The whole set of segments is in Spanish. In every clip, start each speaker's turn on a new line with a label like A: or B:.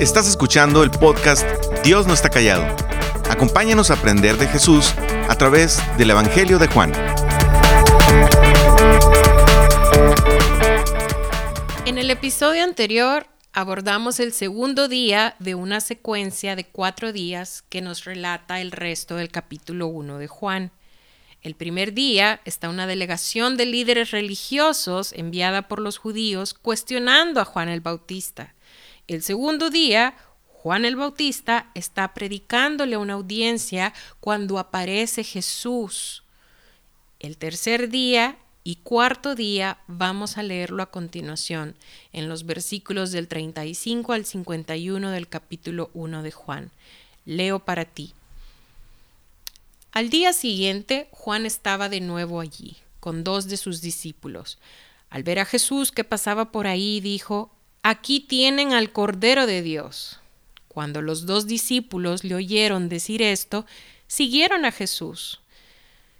A: Estás escuchando el podcast Dios no está callado. Acompáñanos a aprender de Jesús a través del Evangelio de Juan.
B: En el episodio anterior abordamos el segundo día de una secuencia de cuatro días que nos relata el resto del capítulo 1 de Juan. El primer día está una delegación de líderes religiosos enviada por los judíos cuestionando a Juan el Bautista. El segundo día, Juan el Bautista está predicándole a una audiencia cuando aparece Jesús. El tercer día y cuarto día vamos a leerlo a continuación en los versículos del 35 al 51 del capítulo 1 de Juan. Leo para ti. Al día siguiente, Juan estaba de nuevo allí, con dos de sus discípulos. Al ver a Jesús que pasaba por ahí, dijo, Aquí tienen al Cordero de Dios. Cuando los dos discípulos le oyeron decir esto, siguieron a Jesús.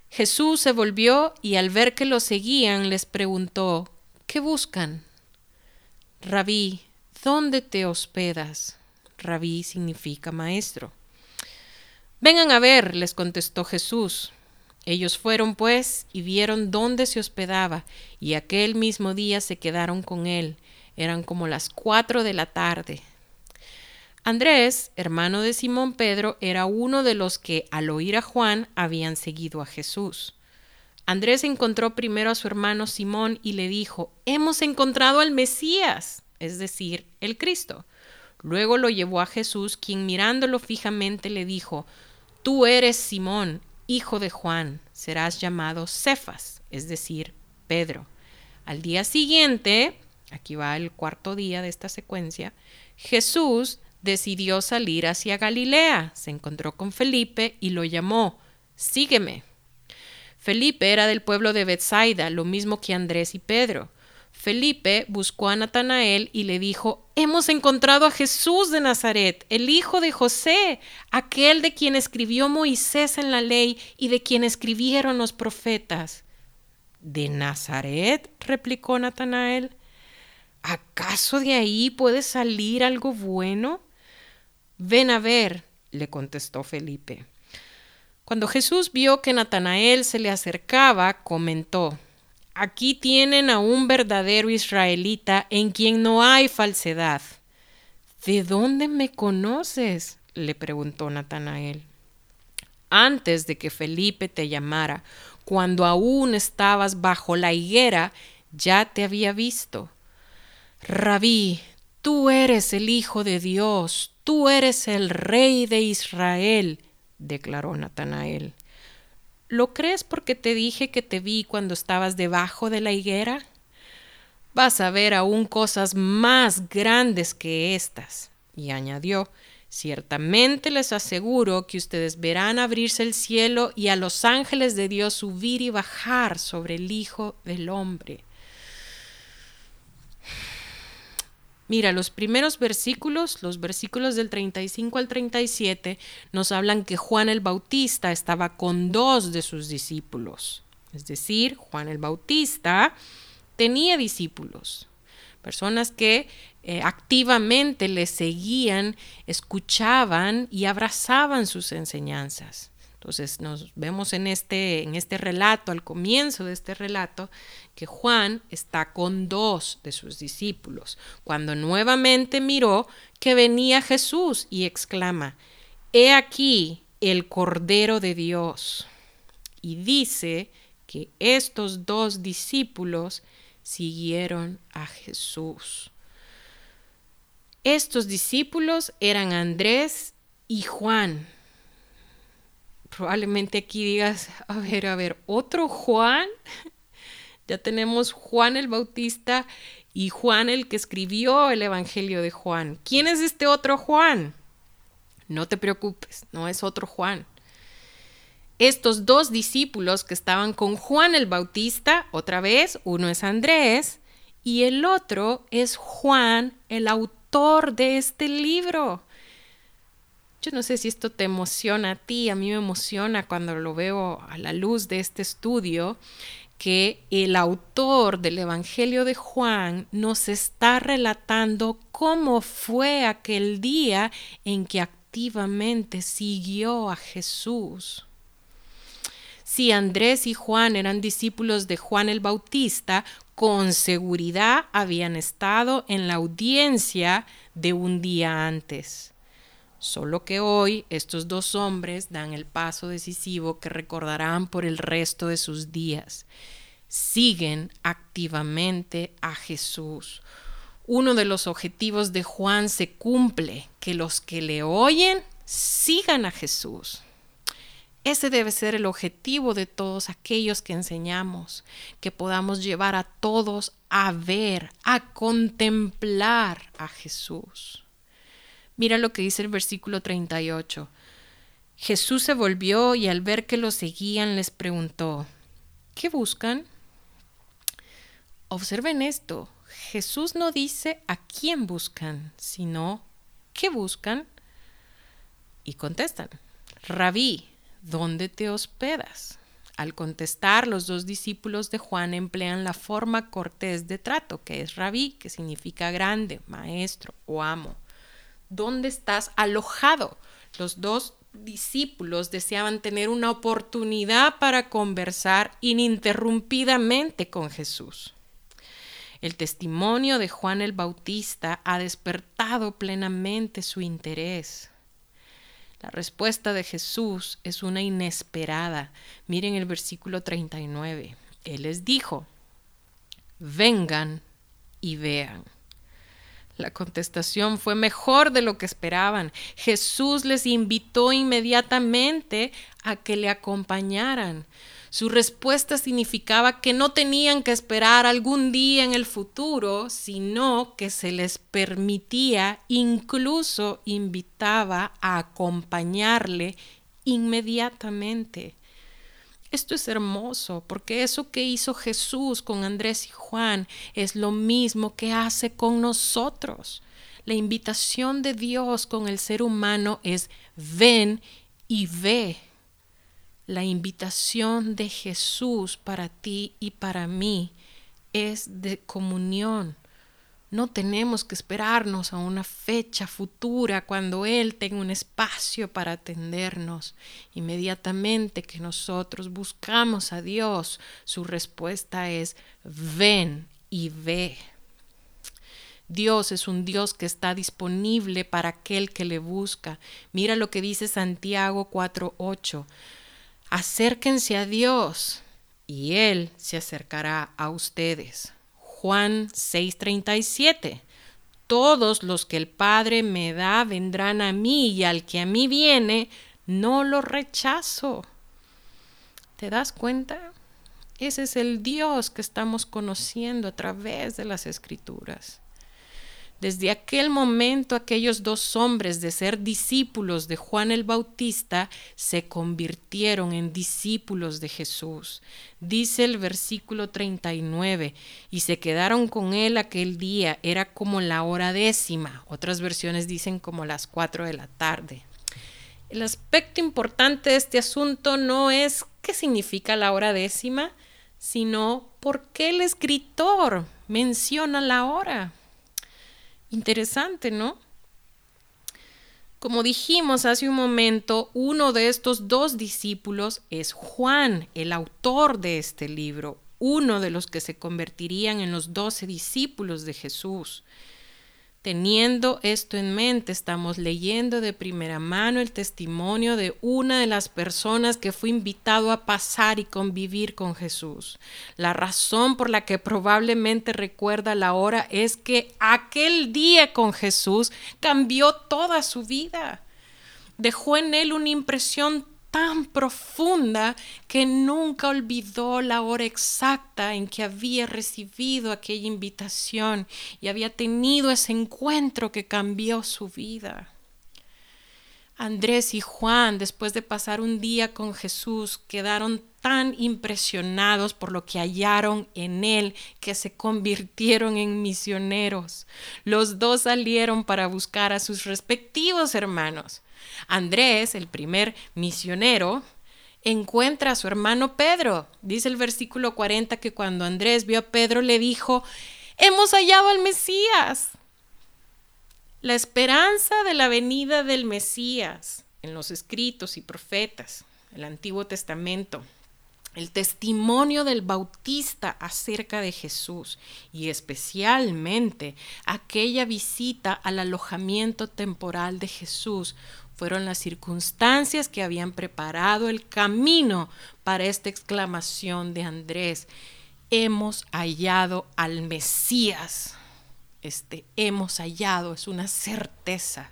B: Jesús se volvió y al ver que lo seguían les preguntó, ¿qué buscan? Rabí, ¿dónde te hospedas? Rabí significa maestro. Vengan a ver, les contestó Jesús. Ellos fueron, pues, y vieron dónde se hospedaba, y aquel mismo día se quedaron con él. Eran como las cuatro de la tarde. Andrés, hermano de Simón Pedro, era uno de los que, al oír a Juan, habían seguido a Jesús. Andrés encontró primero a su hermano Simón y le dijo, Hemos encontrado al Mesías, es decir, el Cristo. Luego lo llevó a Jesús, quien mirándolo fijamente le dijo, Tú eres Simón, hijo de Juan, serás llamado Cefas, es decir, Pedro. Al día siguiente, aquí va el cuarto día de esta secuencia, Jesús decidió salir hacia Galilea, se encontró con Felipe y lo llamó, Sígueme. Felipe era del pueblo de Bethsaida, lo mismo que Andrés y Pedro. Felipe buscó a Natanael y le dijo, Hemos encontrado a Jesús de Nazaret, el hijo de José, aquel de quien escribió Moisés en la ley y de quien escribieron los profetas. ¿De Nazaret? replicó Natanael. ¿Acaso de ahí puede salir algo bueno? Ven a ver, le contestó Felipe. Cuando Jesús vio que Natanael se le acercaba, comentó, Aquí tienen a un verdadero israelita en quien no hay falsedad. ¿De dónde me conoces? le preguntó Natanael. Antes de que Felipe te llamara, cuando aún estabas bajo la higuera, ya te había visto. Rabí, tú eres el Hijo de Dios, tú eres el Rey de Israel, declaró Natanael. ¿Lo crees porque te dije que te vi cuando estabas debajo de la higuera? Vas a ver aún cosas más grandes que estas. Y añadió, Ciertamente les aseguro que ustedes verán abrirse el cielo y a los ángeles de Dios subir y bajar sobre el Hijo del Hombre. Mira, los primeros versículos, los versículos del 35 al 37, nos hablan que Juan el Bautista estaba con dos de sus discípulos. Es decir, Juan el Bautista tenía discípulos, personas que eh, activamente le seguían, escuchaban y abrazaban sus enseñanzas. Entonces nos vemos en este, en este relato, al comienzo de este relato, que Juan está con dos de sus discípulos, cuando nuevamente miró que venía Jesús y exclama, He aquí el Cordero de Dios. Y dice que estos dos discípulos siguieron a Jesús. Estos discípulos eran Andrés y Juan probablemente aquí digas, a ver, a ver, otro Juan. ya tenemos Juan el Bautista y Juan el que escribió el Evangelio de Juan. ¿Quién es este otro Juan? No te preocupes, no es otro Juan. Estos dos discípulos que estaban con Juan el Bautista, otra vez, uno es Andrés y el otro es Juan, el autor de este libro. Yo no sé si esto te emociona a ti, a mí me emociona cuando lo veo a la luz de este estudio, que el autor del Evangelio de Juan nos está relatando cómo fue aquel día en que activamente siguió a Jesús. Si Andrés y Juan eran discípulos de Juan el Bautista, con seguridad habían estado en la audiencia de un día antes. Solo que hoy estos dos hombres dan el paso decisivo que recordarán por el resto de sus días. Siguen activamente a Jesús. Uno de los objetivos de Juan se cumple, que los que le oyen sigan a Jesús. Ese debe ser el objetivo de todos aquellos que enseñamos, que podamos llevar a todos a ver, a contemplar a Jesús. Mira lo que dice el versículo 38. Jesús se volvió y al ver que lo seguían les preguntó, ¿qué buscan? Observen esto, Jesús no dice a quién buscan, sino ¿qué buscan? Y contestan, Rabí, ¿dónde te hospedas? Al contestar, los dos discípulos de Juan emplean la forma cortés de trato, que es rabí, que significa grande, maestro o amo. ¿Dónde estás alojado? Los dos discípulos deseaban tener una oportunidad para conversar ininterrumpidamente con Jesús. El testimonio de Juan el Bautista ha despertado plenamente su interés. La respuesta de Jesús es una inesperada. Miren el versículo 39. Él les dijo, vengan y vean. La contestación fue mejor de lo que esperaban. Jesús les invitó inmediatamente a que le acompañaran. Su respuesta significaba que no tenían que esperar algún día en el futuro, sino que se les permitía, incluso invitaba a acompañarle inmediatamente. Esto es hermoso porque eso que hizo Jesús con Andrés y Juan es lo mismo que hace con nosotros. La invitación de Dios con el ser humano es ven y ve. La invitación de Jesús para ti y para mí es de comunión, no tenemos que esperarnos a una fecha futura cuando Él tenga un espacio para atendernos. Inmediatamente que nosotros buscamos a Dios, su respuesta es ven y ve. Dios es un Dios que está disponible para aquel que le busca. Mira lo que dice Santiago 4:8. Acérquense a Dios y Él se acercará a ustedes. Juan 6:37. Todos los que el Padre me da vendrán a mí y al que a mí viene, no lo rechazo. ¿Te das cuenta? Ese es el Dios que estamos conociendo a través de las escrituras. Desde aquel momento aquellos dos hombres de ser discípulos de Juan el Bautista se convirtieron en discípulos de Jesús. Dice el versículo 39, y se quedaron con él aquel día, era como la hora décima, otras versiones dicen como las cuatro de la tarde. El aspecto importante de este asunto no es qué significa la hora décima, sino por qué el escritor menciona la hora. Interesante, ¿no? Como dijimos hace un momento, uno de estos dos discípulos es Juan, el autor de este libro, uno de los que se convertirían en los doce discípulos de Jesús. Teniendo esto en mente, estamos leyendo de primera mano el testimonio de una de las personas que fue invitado a pasar y convivir con Jesús. La razón por la que probablemente recuerda la hora es que aquel día con Jesús cambió toda su vida. Dejó en él una impresión tan profunda que nunca olvidó la hora exacta en que había recibido aquella invitación y había tenido ese encuentro que cambió su vida. Andrés y Juan, después de pasar un día con Jesús, quedaron tan impresionados por lo que hallaron en él que se convirtieron en misioneros. Los dos salieron para buscar a sus respectivos hermanos. Andrés, el primer misionero, encuentra a su hermano Pedro. Dice el versículo 40 que cuando Andrés vio a Pedro le dijo, hemos hallado al Mesías. La esperanza de la venida del Mesías en los escritos y profetas, el Antiguo Testamento, el testimonio del Bautista acerca de Jesús y especialmente aquella visita al alojamiento temporal de Jesús fueron las circunstancias que habían preparado el camino para esta exclamación de Andrés. Hemos hallado al Mesías. Este hemos hallado es una certeza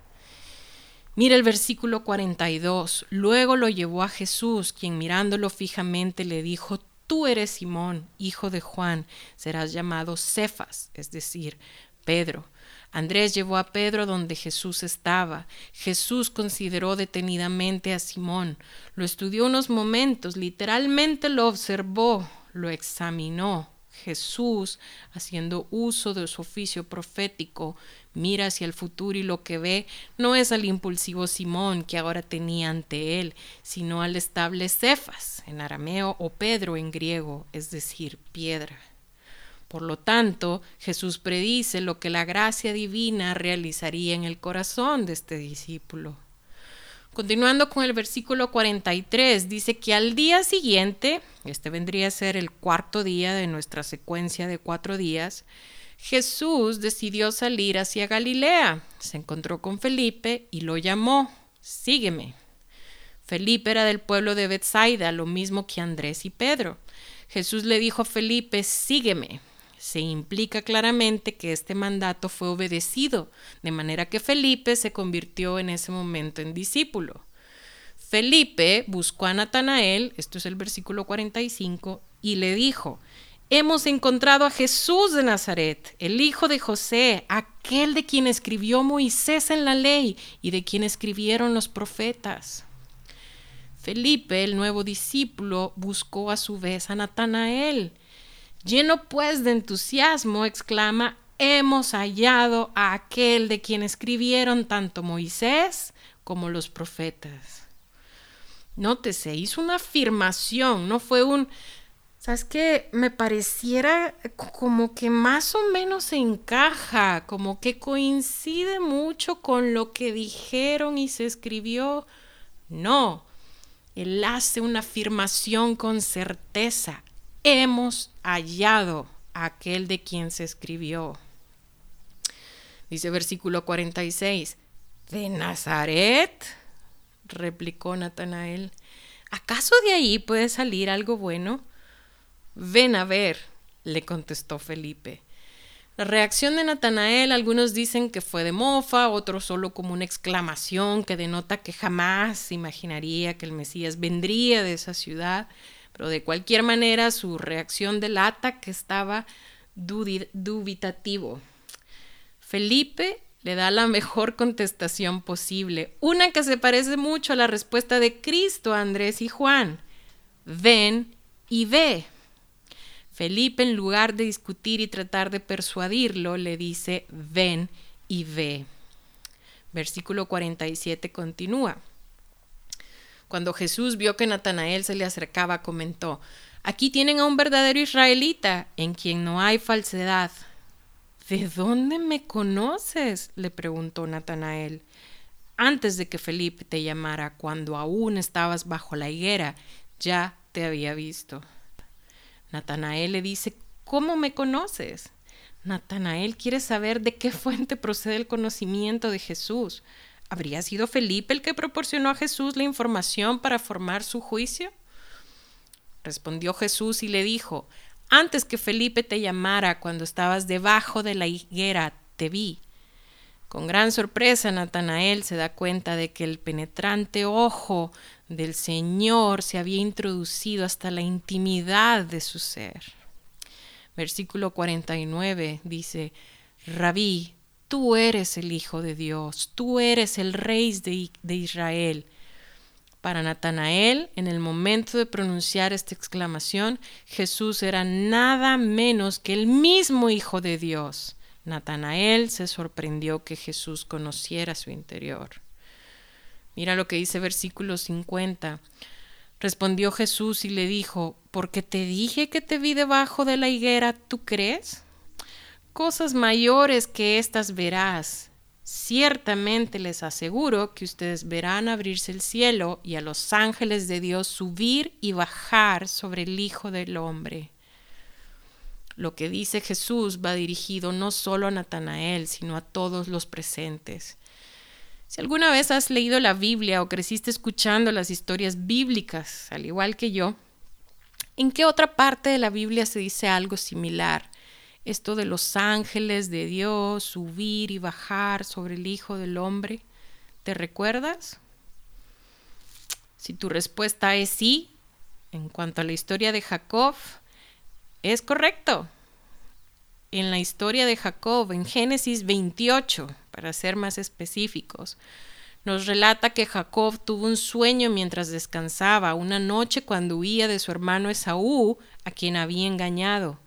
B: Mira el versículo 42. Luego lo llevó a Jesús, quien mirándolo fijamente le dijo, Tú eres Simón, hijo de Juan, serás llamado Cefas, es decir, Pedro. Andrés llevó a Pedro donde Jesús estaba. Jesús consideró detenidamente a Simón, lo estudió unos momentos, literalmente lo observó, lo examinó. Jesús, haciendo uso de su oficio profético, mira hacia el futuro y lo que ve no es al impulsivo Simón que ahora tenía ante él, sino al estable Cefas, en arameo, o Pedro en griego, es decir, piedra. Por lo tanto, Jesús predice lo que la gracia divina realizaría en el corazón de este discípulo. Continuando con el versículo 43, dice que al día siguiente, este vendría a ser el cuarto día de nuestra secuencia de cuatro días, Jesús decidió salir hacia Galilea. Se encontró con Felipe y lo llamó, sígueme. Felipe era del pueblo de Bethsaida, lo mismo que Andrés y Pedro. Jesús le dijo a Felipe, sígueme se implica claramente que este mandato fue obedecido, de manera que Felipe se convirtió en ese momento en discípulo. Felipe buscó a Natanael, esto es el versículo 45, y le dijo, Hemos encontrado a Jesús de Nazaret, el hijo de José, aquel de quien escribió Moisés en la ley y de quien escribieron los profetas. Felipe, el nuevo discípulo, buscó a su vez a Natanael Lleno pues de entusiasmo, exclama, hemos hallado a aquel de quien escribieron tanto Moisés como los profetas. Nótese, hizo una afirmación, no fue un, ¿sabes qué? Me pareciera como que más o menos se encaja, como que coincide mucho con lo que dijeron y se escribió. No, él hace una afirmación con certeza hemos hallado a aquel de quien se escribió. Dice versículo 46, ¿de Nazaret? replicó Natanael. ¿Acaso de ahí puede salir algo bueno? Ven a ver, le contestó Felipe. La reacción de Natanael, algunos dicen que fue de mofa, otros solo como una exclamación que denota que jamás imaginaría que el Mesías vendría de esa ciudad. Pero de cualquier manera su reacción delata que estaba dubitativo. Felipe le da la mejor contestación posible, una que se parece mucho a la respuesta de Cristo a Andrés y Juan. Ven y ve. Felipe, en lugar de discutir y tratar de persuadirlo, le dice, ven y ve. Versículo 47 continúa. Cuando Jesús vio que Natanael se le acercaba, comentó, Aquí tienen a un verdadero israelita, en quien no hay falsedad. ¿De dónde me conoces? le preguntó Natanael. Antes de que Felipe te llamara, cuando aún estabas bajo la higuera, ya te había visto. Natanael le dice, ¿cómo me conoces? Natanael quiere saber de qué fuente procede el conocimiento de Jesús. ¿Habría sido Felipe el que proporcionó a Jesús la información para formar su juicio? Respondió Jesús y le dijo, antes que Felipe te llamara cuando estabas debajo de la higuera, te vi. Con gran sorpresa, Natanael se da cuenta de que el penetrante ojo del Señor se había introducido hasta la intimidad de su ser. Versículo 49 dice, Rabí, tú eres el Hijo de Dios, tú eres el Rey de, de Israel. Para Natanael, en el momento de pronunciar esta exclamación, Jesús era nada menos que el mismo Hijo de Dios. Natanael se sorprendió que Jesús conociera su interior. Mira lo que dice versículo 50. Respondió Jesús y le dijo, porque te dije que te vi debajo de la higuera, ¿tú crees? Cosas mayores que estas verás. Ciertamente les aseguro que ustedes verán abrirse el cielo y a los ángeles de Dios subir y bajar sobre el Hijo del Hombre. Lo que dice Jesús va dirigido no solo a Natanael, sino a todos los presentes. Si alguna vez has leído la Biblia o creciste escuchando las historias bíblicas, al igual que yo, ¿en qué otra parte de la Biblia se dice algo similar? Esto de los ángeles de Dios subir y bajar sobre el Hijo del Hombre. ¿Te recuerdas? Si tu respuesta es sí, en cuanto a la historia de Jacob, es correcto en la historia de Jacob, en Génesis 28, para ser más específicos, nos relata que Jacob tuvo un sueño mientras descansaba una noche cuando huía de su hermano Esaú, a quien había engañado.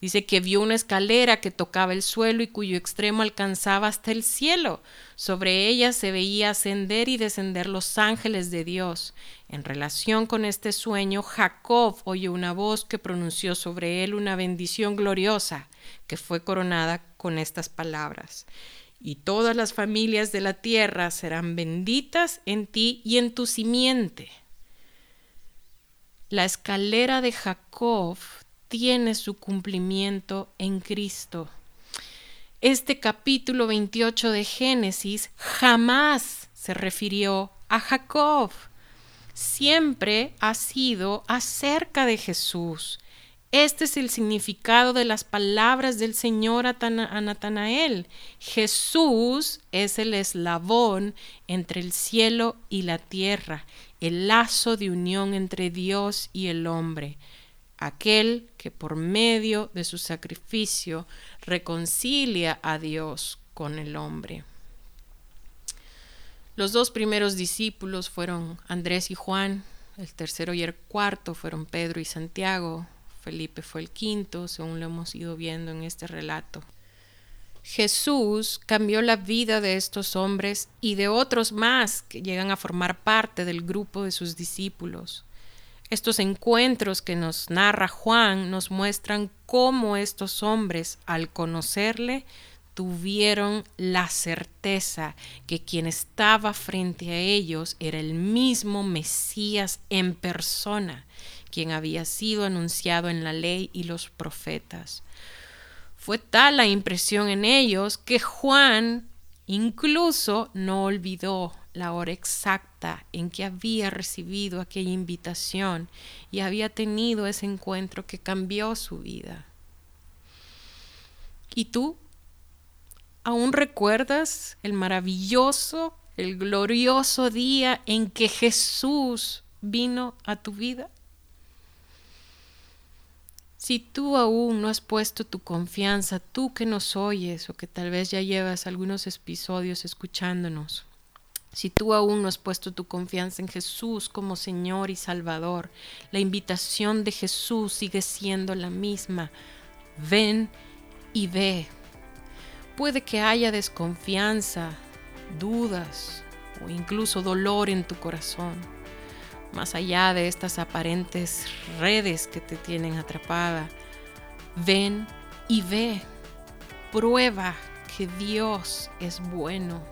B: Dice que vio una escalera que tocaba el suelo y cuyo extremo alcanzaba hasta el cielo. Sobre ella se veía ascender y descender los ángeles de Dios. En relación con este sueño, Jacob oyó una voz que pronunció sobre él una bendición gloriosa, que fue coronada con estas palabras. Y todas las familias de la tierra serán benditas en ti y en tu simiente. La escalera de Jacob tiene su cumplimiento en Cristo. Este capítulo 28 de Génesis jamás se refirió a Jacob. Siempre ha sido acerca de Jesús. Este es el significado de las palabras del Señor a, Natanael. Jesús es el eslabón entre el cielo y la tierra, el lazo de unión entre Dios y el hombre aquel que por medio de su sacrificio reconcilia a Dios con el hombre. Los dos primeros discípulos fueron Andrés y Juan, el tercero y el cuarto fueron Pedro y Santiago, Felipe fue el quinto, según lo hemos ido viendo en este relato. Jesús cambió la vida de estos hombres y de otros más que llegan a formar parte del grupo de sus discípulos. Estos encuentros que nos narra Juan nos muestran cómo estos hombres, al conocerle, tuvieron la certeza que quien estaba frente a ellos era el mismo Mesías en persona, quien había sido anunciado en la ley y los profetas. Fue tal la impresión en ellos que Juan incluso no olvidó la hora exacta en que había recibido aquella invitación y había tenido ese encuentro que cambió su vida. ¿Y tú? ¿Aún recuerdas el maravilloso, el glorioso día en que Jesús vino a tu vida? Si tú aún no has puesto tu confianza, tú que nos oyes o que tal vez ya llevas algunos episodios escuchándonos, si tú aún no has puesto tu confianza en Jesús como Señor y Salvador, la invitación de Jesús sigue siendo la misma. Ven y ve. Puede que haya desconfianza, dudas o incluso dolor en tu corazón, más allá de estas aparentes redes que te tienen atrapada. Ven y ve. Prueba que Dios es bueno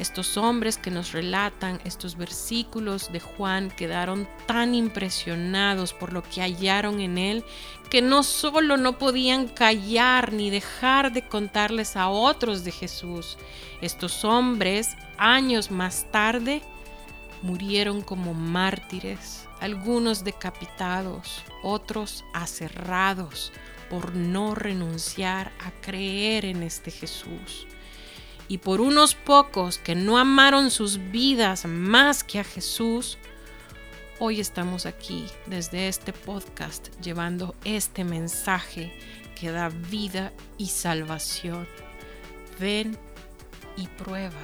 B: estos hombres que nos relatan estos versículos de Juan quedaron tan impresionados por lo que hallaron en él que no solo no podían callar ni dejar de contarles a otros de Jesús. Estos hombres, años más tarde, murieron como mártires, algunos decapitados, otros aserrados por no renunciar a creer en este Jesús y por unos pocos que no amaron sus vidas más que a Jesús, hoy estamos aquí desde este podcast llevando este mensaje que da vida y salvación. Ven y prueba.